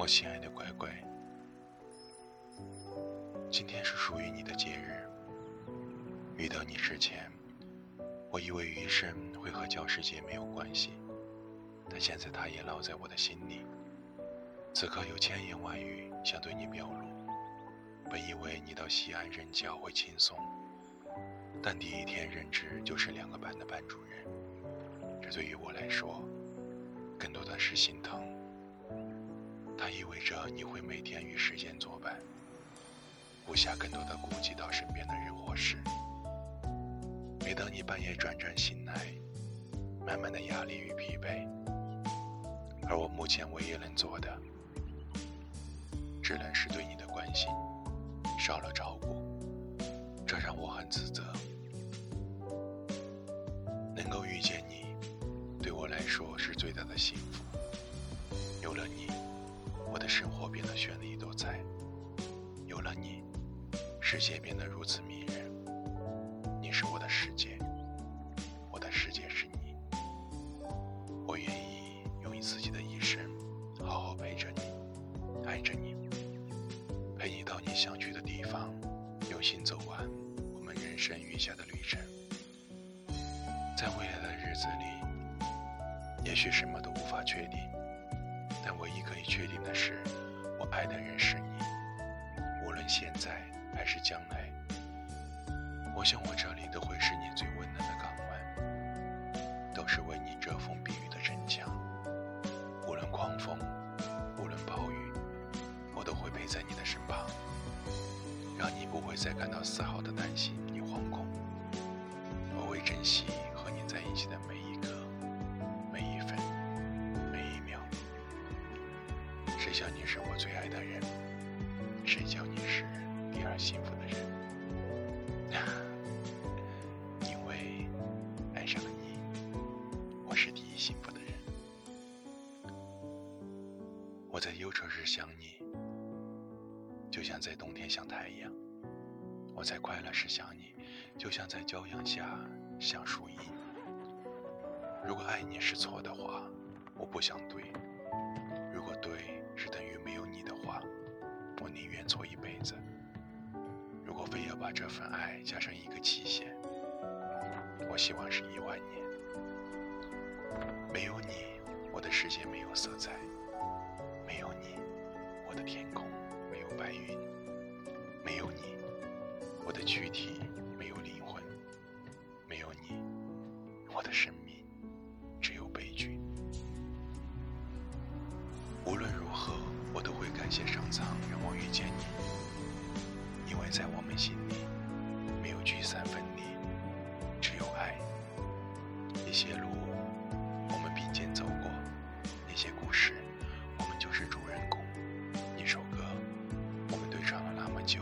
我亲爱的乖乖，今天是属于你的节日。遇到你之前，我以为余生会和教师节没有关系，但现在它也烙在我的心里。此刻有千言万语想对你表露。本以为你到西安任教会轻松，但第一天任职就是两个班的班主任，这对于我来说，更多的是心疼。它意味着你会每天与时间作伴，无暇更多的顾及到身边的人或事。每当你半夜转转醒来，满满的压力与疲惫，而我目前唯一能做的，只能是对你的关心少了照顾，这让我很自责。能够遇见你，对我来说是最大的幸福。有了你。我的生活变得绚丽多彩，有了你，世界变得如此迷人。你是我的世界，我的世界是你。我愿意用自己的一生，好好陪着你，爱着你，陪你到你想去的地方，用心走完我们人生余下的旅程。在未来的日子里，也许什么都无法确定。唯一可以确定的是，我爱的人是你。无论现在还是将来，我想我这里都会是你最温暖的港湾，都是为你遮风避雨的城墙。无论狂风，无论暴雨，我都会陪在你的身旁，让你不会再感到丝毫的担心与惶恐。我会珍惜谁叫你是我最爱的人？谁叫你是第二幸福的人？因为爱上了你，我是第一幸福的人。我在忧愁时想你，就像在冬天想太阳；我在快乐时想你，就像在骄阳下想树荫。如果爱你是错的话，我不想对；果对，是等于没有你的话，我宁愿错一辈子。如果非要把这份爱加上一个期限，我希望是一万年。没有你，我的世界没有色彩；没有你，我的天空没有白云；没有你，我的躯体一些路，我们并肩走过；那些故事，我们就是主人公。一首歌，我们对唱了那么久。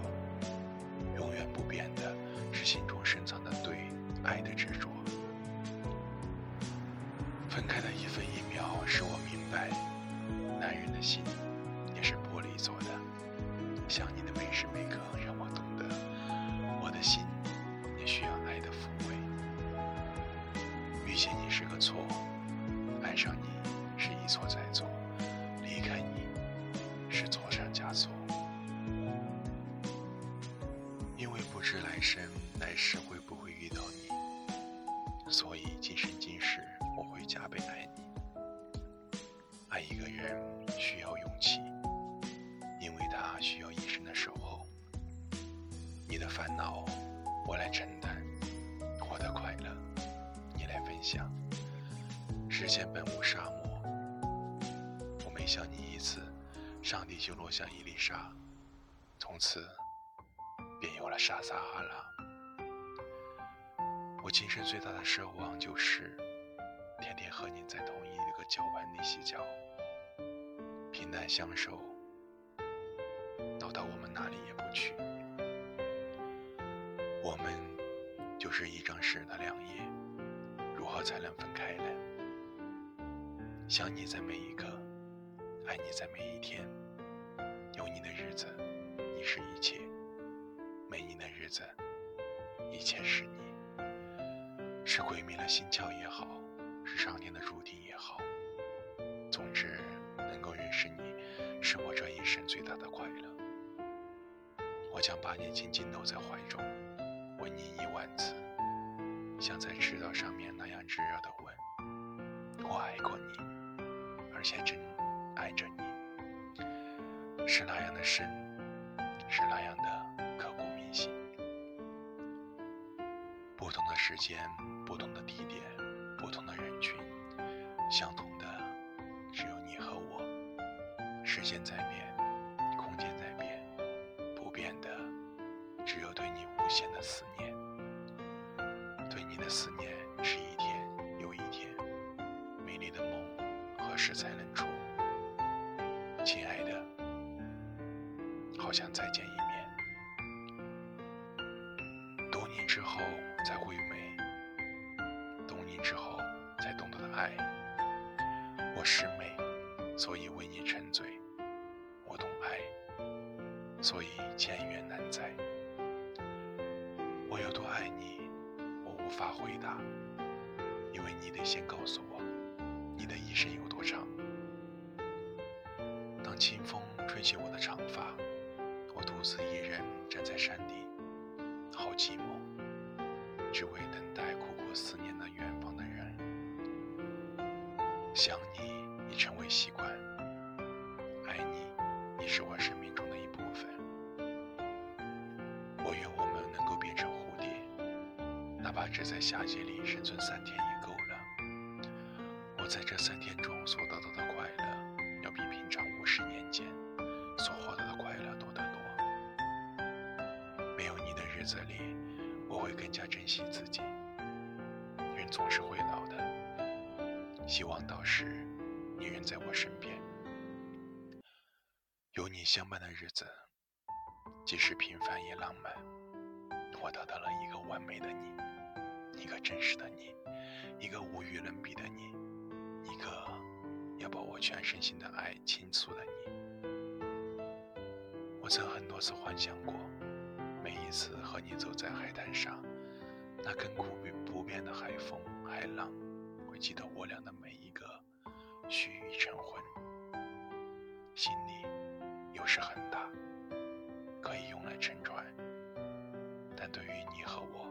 永远不变的是心中深藏的对爱的执着。分开的一分一秒，使我明白。男人的心也是玻璃做的，想你的每时每刻爱上你是一错再错，离开你是错上加错。因为不知来生来世会不会遇到你，所以今生今世我会加倍爱你。爱一个人需要勇气，因为他需要一生的守候。你的烦恼我来承担，我的快乐你来分享。世间本无沙漠，我每想你一次，上帝就落下一粒沙，从此便有了沙撒哈拉。我今生最大的奢望就是。天天和你在同一个脚盆里洗脚，平淡相守，走到我们哪里也不去。我们就是一张纸的两页，如何才能分开呢？想你在每一刻，爱你在每一天。有你的日子，你是一切；没你的日子，一切是你。是鬼迷了心窍也好。是上天的注定也好，总之能够认识你，是我这一。生最大的快乐。我将把你紧紧搂在怀中，吻你一万次，像在赤道上面那样炙热的吻。我爱过你，而且真爱着你，是那样的深，是那样的刻骨铭心。不同的时间，不同的地点，不同的人群，相同的只有你和我。时间在变，空间在变，不变的只有对你无限的思念。时才能出？亲爱的，好想再见一面。懂你之后才会美，懂你之后才懂得的爱。我是美，所以为你沉醉。我懂爱所以渐远难在。我有多爱你，我无法回答，因为你得先告诉我，你的一生有不长。当清风吹起我的长发，我独自一人站在山顶，好寂寞，只为等待苦苦思念的远方的人。想你已成为习惯，爱你已是我生命中的一部分。我愿我们能够变成蝴蝶。哪怕只在夏季里生存三天也。在这三天中所得到的快乐，要比平常五十年间所获得的快乐多得多。没有你的日子里，我会更加珍惜自己。人总是会老的，希望到时你仍在我身边。有你相伴的日子，即使平凡也浪漫。我得到了一个完美的你。一个真实的你，一个无与伦比，全身心的爱倾诉了你。我曾很多次幻想过，每一次和你走在海滩上，那亘古不变的海风、海浪，会记得我俩的每一个须臾晨昏。心里有时很大，可以用来沉船，但对于你和我。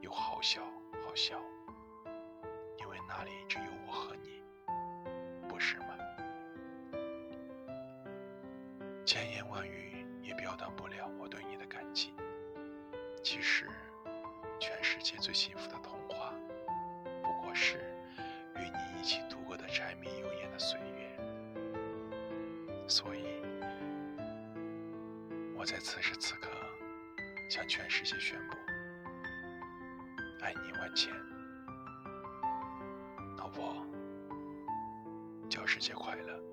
又好小好小，因为那里只有我和你，千言万语也表达不了我对你的感情。其实，全世界最幸福的童话，不过是与你一起度过的柴米油盐的岁月。所以，我在此时此刻向全世界宣布。爱你万千，老婆，教师节快乐！